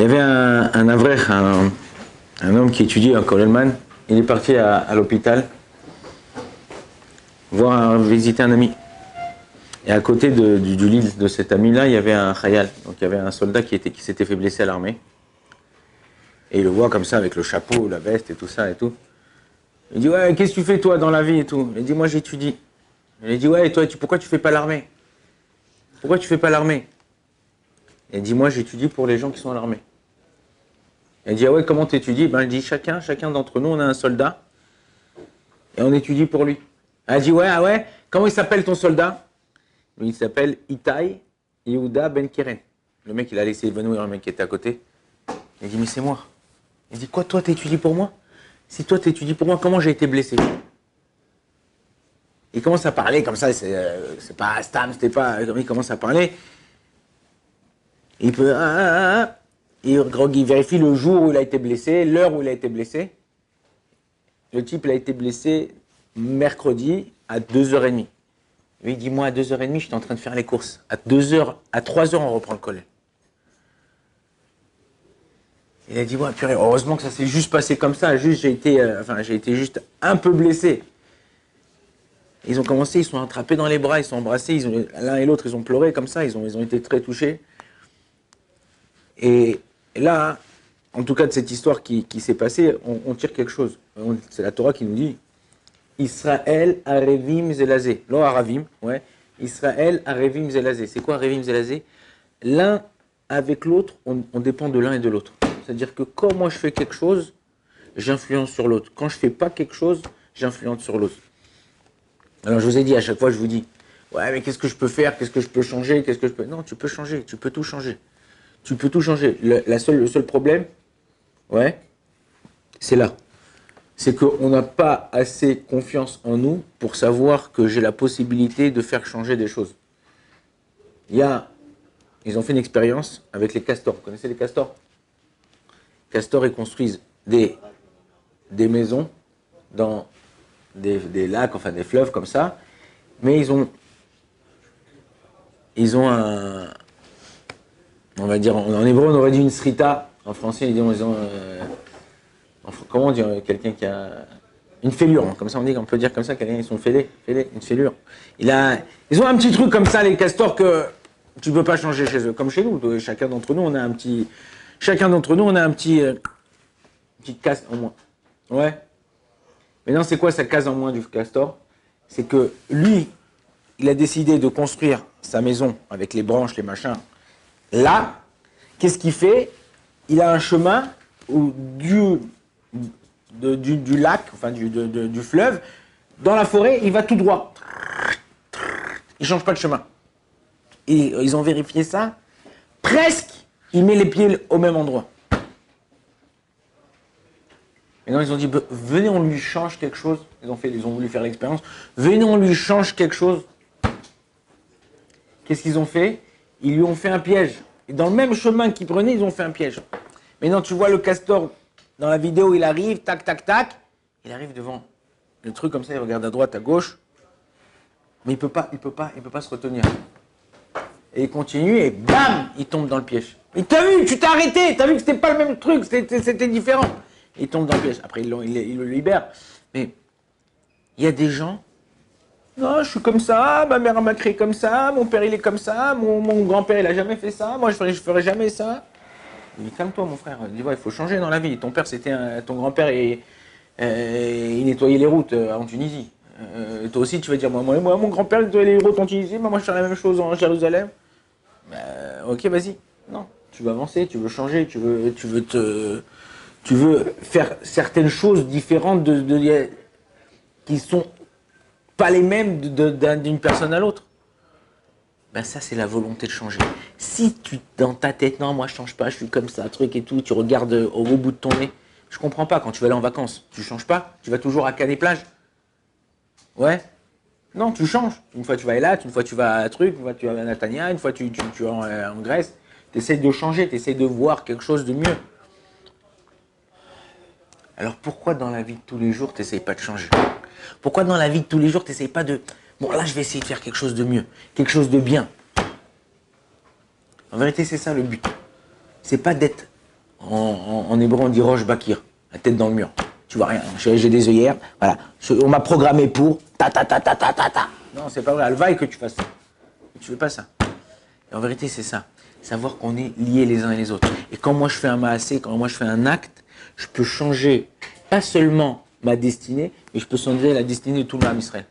Il y avait un, un un, homme qui étudie à Kolelman. Il est parti à, l'hôpital voir visiter un ami. Et à côté du, lit de cet ami-là, il y avait un khayal. Donc il y avait un soldat qui, qui s'était fait blesser à l'armée. Et il le voit comme ça avec le chapeau, la veste et tout ça et tout. Il dit ouais, qu'est-ce que tu fais toi dans la vie et tout? Il dit moi j'étudie. Il dit ouais, et toi tu, pourquoi tu fais pas l'armée? Pourquoi tu fais pas l'armée? Il dit moi j'étudie pour les gens qui sont à l'armée. Il dit ah ouais, comment t'étudies? Ben il dit chacun, chacun d'entre nous on a un soldat et on étudie pour lui. Elle dit ouais, ah ouais, comment il s'appelle ton soldat? Il s'appelle Itai Yehuda Ben Keren. Le mec il a laissé évanouir le mec qui était à côté. Il dit mais c'est moi. Il dit quoi toi t'étudies pour moi? Si toi t'étudies pour moi, comment j'ai été blessé? Il commence à parler comme ça, c'est euh, pas Stam, c'était pas. Il commence à parler. Il peut. ah, ah, ah. Il, il vérifie le jour où il a été blessé, l'heure où il a été blessé. Le type a été blessé mercredi à 2h30. Lui il dit moi à 2h30 j'étais en train de faire les courses. À 2h, à 3h on reprend le collet. Il a dit ouais purée, heureusement que ça s'est juste passé comme ça, juste j'ai été euh, enfin j'ai été juste un peu blessé. Ils ont commencé, ils sont attrapés dans les bras, ils sont embrassés, l'un et l'autre ils ont pleuré comme ça, ils ont, ils ont été très touchés. Et là, en tout cas de cette histoire qui, qui s'est passée, on, tire quelque chose. C'est la Torah qui nous dit Israël Arevim Zelazé. Lo Aravim, ouais. Israël Arevim Zelazé. C'est quoi Arevim Zelazé L'un avec l'autre, on, on dépend de l'un et de l'autre. C'est-à-dire que quand moi je fais quelque chose, j'influence sur l'autre. Quand je fais pas quelque chose, j'influence sur l'autre. Alors je vous ai dit, à chaque fois je vous dis, ouais mais qu'est-ce que je peux faire? Qu'est-ce que je peux changer? Qu'est-ce que je peux... Non, tu peux changer, tu peux tout changer. Tu peux tout changer. Le, la seule, le seul problème, ouais, c'est là. C'est qu'on n'a pas assez confiance en nous pour savoir que j'ai la possibilité de faire changer des choses. Il y a, ils ont fait une expérience avec les castors. Vous connaissez les castors? Castors, ils construisent des, des maisons dans des, des lacs, enfin des fleuves comme ça, mais ils ont, ils ont un, on va dire, en hébreu on aurait dit une srita, en français ils ont euh, en comment on dit euh, quelqu'un qui a une fêlure, hein, comme ça on dit, on peut dire comme ça, quelqu'un sont fêlés, fêlés, une fêlure. Il a, ils ont un petit truc comme ça les castors que tu peux pas changer chez eux, comme chez nous. Chacun d'entre nous on a un petit, chacun d'entre nous on a un petit, euh, petite case en moins. Ouais. Mais non, c'est quoi sa case en moins du castor? C'est que lui, il a décidé de construire sa maison avec les branches, les machins. Là, qu'est-ce qu'il fait? Il a un chemin du, lac, enfin du, fleuve, dans la forêt, il va tout droit. Il change pas de chemin. Et ils ont vérifié ça. Presque, il met les pieds au même endroit. Et non, ils ont dit, Be- venez, on lui change quelque chose. Ils ont, fait, ils ont voulu faire l'expérience. Venez, on lui change quelque chose. Qu'est-ce qu'ils ont fait? Ils lui ont fait un piège. Et dans le même chemin qu'ils prenaient, ils ont fait un piège. Maintenant, tu vois le castor, dans la vidéo, il arrive, tac, tac, tac. Il arrive devant le truc comme ça, il regarde à droite, à gauche. Mais il peut pas, il peut pas, il peut pas se retenir. Et il continue et bam, il tombe dans le piège. Mais t'as vu, tu t'es arrêté, t'as vu que c'était pas le même truc, c'était différent. Il tombe dans le piège. Après, ils- ils le libèrent. Mais il y a des gens, non, je suis comme ça, ma mère m'a créé comme ça, mon père il est comme ça, mon, grand-père il a jamais fait ça, moi je ferai, je ferai jamais ça. Il calme-toi mon frère, ouais, il faut changer dans la vie. Ton père c'était un- ton grand-père et il nettoyait les routes euh, en Tunisie. Euh, toi aussi tu vas dire moi, moi, moi, mon grand-père nettoyait les routes en Tunisie, moi, moi je fais la même chose en Jérusalem. Bah, ok vas-y. Non, tu veux avancer, tu veux changer, tu veux, tu veux te, tu veux faire certaines choses différentes de, de- qui sont pas les mêmes d'une personne à l'autre. Ben ça, c'est la volonté de changer. Si tu, dans ta tête, non, moi je change pas, je suis comme ça, truc et tout, tu regardes euh, au, bout de ton nez, je comprends pas, quand tu vas aller en vacances, tu changes pas, tu vas toujours à Canet Plage. Ouais. Non, tu changes. Une fois tu vas à Elat, une fois tu vas à truc, une fois tu vas à Natania, une fois tu, tu, tu vas en, euh, en Grèce. Tu essaies de changer, tu essaies de voir quelque chose de mieux. Alors pourquoi dans la vie de tous les jours, tu n'essayes pas de changer? Pourquoi dans la vie de tous les jours, tu n'essayes pas de... Bon, là, je vais essayer de faire quelque chose de mieux, quelque chose de bien? En vérité, c'est ça le but. C'est pas d'être En, en- en hébreu, on dit Roche Bakir, la tête dans le mur. Tu vois rien. J'ai des œillères. Voilà. On m'a programmé pour ta ta ta ta ta ta ta. Non, c'est pas vrai. Alvaille que tu fasses ça. Tu veux pas ça. En vérité, c'est ça. Savoir qu'on est liés les uns et les autres. Et quand moi je fais un maasé, quand moi je fais un acte, je peux changer pas seulement ma destinée, mais je peux changer la destinée de tout le Ham Israël.